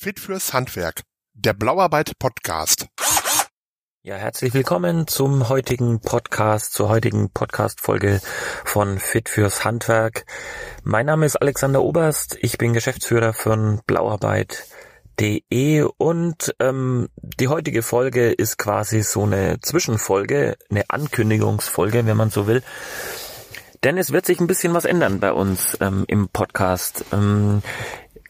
Fit fürs Handwerk, der Blauarbeit Podcast. Ja, herzlich willkommen zum heutigen Podcast, zur heutigen Podcast-Folge von Fit fürs Handwerk. Mein Name ist Alexander Oberst, ich bin Geschäftsführer von Blauarbeit.de und ähm, die heutige Folge ist quasi so eine Zwischenfolge, eine Ankündigungsfolge, wenn man so will. Denn es wird sich ein bisschen was ändern bei uns ähm, im Podcast. Ähm,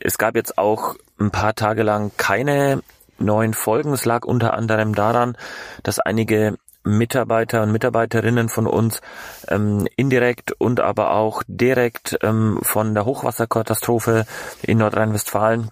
es gab jetzt auch ein paar Tage lang keine neuen Folgen. Es lag unter anderem daran, dass einige Mitarbeiter und Mitarbeiterinnen von uns ähm, indirekt und aber auch direkt ähm, von der Hochwasserkatastrophe in Nordrhein-Westfalen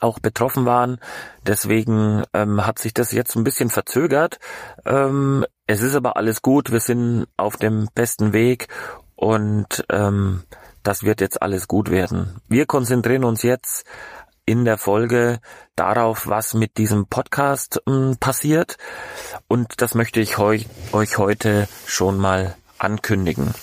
auch betroffen waren. Deswegen ähm, hat sich das jetzt ein bisschen verzögert. Ähm, es ist aber alles gut. Wir sind auf dem besten Weg und ähm, das wird jetzt alles gut werden. Wir konzentrieren uns jetzt in der Folge darauf, was mit diesem Podcast äh, passiert. Und das möchte ich euch, heute schon mal ankündigen.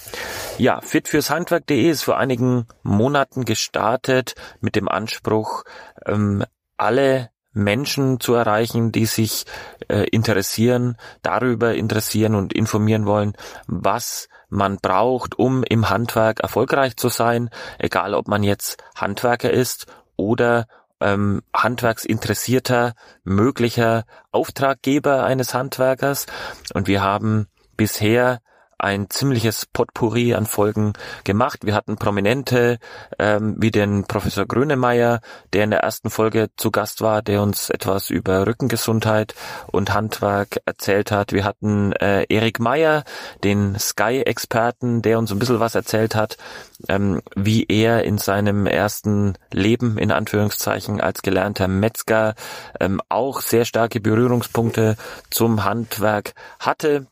Ja, fit fürs Handwerk.de ist vor einigen Monaten gestartet mit dem Anspruch, ähm, alle Menschen zu erreichen, die sich äh, interessieren, darüber interessieren und informieren wollen, was man braucht, um im Handwerk erfolgreich zu sein, egal ob man jetzt Handwerker ist oder ähm, handwerksinteressierter, möglicher Auftraggeber eines Handwerkers. Und wir haben bisher ein ziemliches Potpourri an Folgen gemacht. Wir hatten Prominente ähm, wie den Professor Grönemeyer, der in der ersten Folge zu Gast war, der uns etwas über Rückengesundheit und Handwerk erzählt hat. Wir hatten äh, Erik Meyer, den Sky-Experten, der uns ein bisschen was erzählt hat, ähm, wie er in seinem ersten Leben in Anführungszeichen als gelernter Metzger ähm, auch sehr starke Berührungspunkte zum Handwerk hatte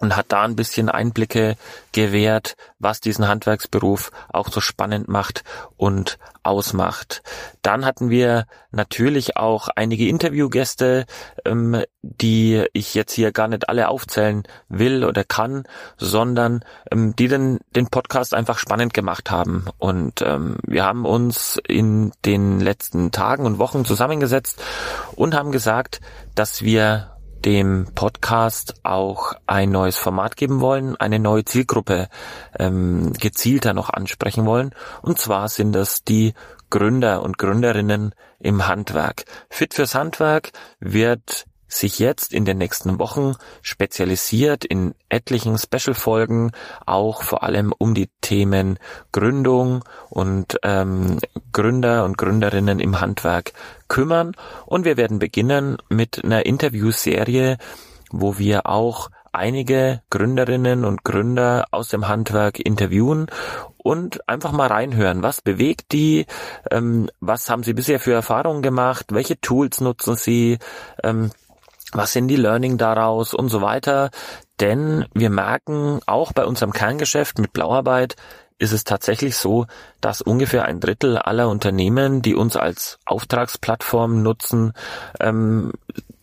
und hat da ein bisschen Einblicke gewährt, was diesen Handwerksberuf auch so spannend macht und ausmacht. Dann hatten wir natürlich auch einige Interviewgäste, ähm, die ich jetzt hier gar nicht alle aufzählen will oder kann, sondern ähm, die den, den Podcast einfach spannend gemacht haben. Und ähm, wir haben uns in den letzten Tagen und Wochen zusammengesetzt und haben gesagt, dass wir dem Podcast auch ein neues Format geben wollen, eine neue Zielgruppe ähm, gezielter noch ansprechen wollen. Und zwar sind das die Gründer und Gründerinnen im Handwerk. Fit fürs Handwerk wird sich jetzt in den nächsten Wochen spezialisiert in etlichen Special-Folgen auch vor allem um die Themen Gründung und ähm, Gründer und Gründerinnen im Handwerk kümmern. Und wir werden beginnen mit einer Interviewserie, wo wir auch einige Gründerinnen und Gründer aus dem Handwerk interviewen und einfach mal reinhören, was bewegt die, ähm, was haben sie bisher für Erfahrungen gemacht, welche Tools nutzen sie, ähm, was sind die Learning daraus und so weiter. Denn wir merken auch bei unserem Kerngeschäft mit Blauarbeit ist es tatsächlich so, dass ungefähr ein Drittel aller Unternehmen, die uns als Auftragsplattform nutzen, ähm,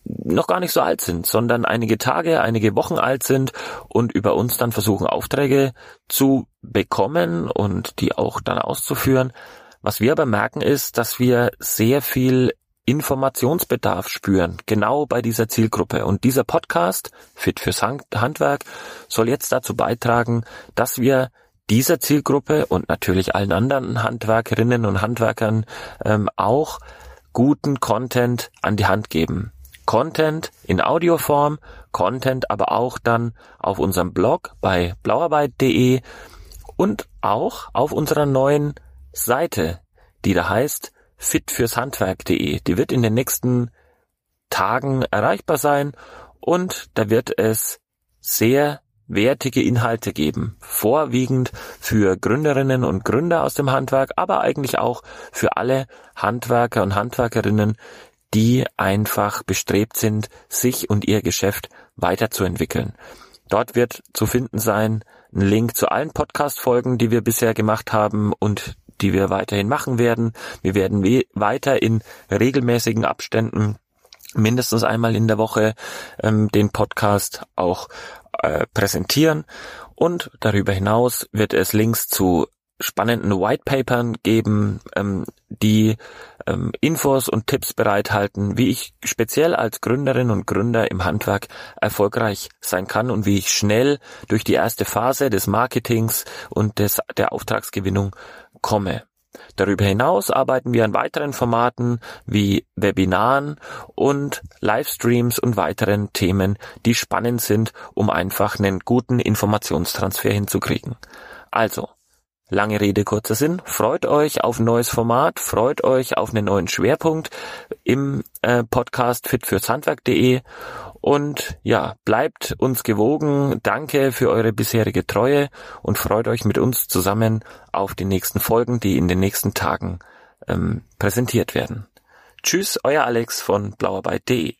noch gar nicht so alt sind, sondern einige Tage, einige Wochen alt sind und über uns dann versuchen, Aufträge zu bekommen und die auch dann auszuführen. Was wir aber merken ist, dass wir sehr viel Informationsbedarf spüren, genau bei dieser Zielgruppe. Und dieser Podcast, Fit fürs Handwerk, soll jetzt dazu beitragen, dass wir dieser Zielgruppe und natürlich allen anderen Handwerkerinnen und Handwerkern ähm, auch guten Content an die Hand geben. Content in Audioform, Content aber auch dann auf unserem Blog bei blauarbeit.de und auch auf unserer neuen Seite, die da heißt fitfürshandwerk.de. Die wird in den nächsten Tagen erreichbar sein und da wird es sehr wertige Inhalte geben. Vorwiegend für Gründerinnen und Gründer aus dem Handwerk, aber eigentlich auch für alle Handwerker und Handwerkerinnen, die einfach bestrebt sind, sich und ihr Geschäft weiterzuentwickeln. Dort wird zu finden sein ein Link zu allen Podcast-Folgen, die wir bisher gemacht haben und die wir weiterhin machen werden. Wir werden weiter in regelmäßigen Abständen mindestens einmal in der Woche ähm, den Podcast auch äh, präsentieren und darüber hinaus wird es Links zu spannenden Whitepapern geben, ähm, die ähm, Infos und Tipps bereithalten, wie ich speziell als Gründerin und Gründer im Handwerk erfolgreich sein kann und wie ich schnell durch die erste Phase des Marketings und des, der Auftragsgewinnung komme. Darüber hinaus arbeiten wir an weiteren Formaten wie Webinaren und Livestreams und weiteren Themen, die spannend sind, um einfach einen guten Informationstransfer hinzukriegen. Also, lange Rede, kurzer Sinn, freut euch auf ein neues Format, freut euch auf einen neuen Schwerpunkt im äh, Podcast fitfürshandwerk.de und ja, bleibt uns gewogen. Danke für eure bisherige Treue und freut euch mit uns zusammen auf die nächsten Folgen, die in den nächsten Tagen ähm, präsentiert werden. Tschüss, euer Alex von blauarbeit.de.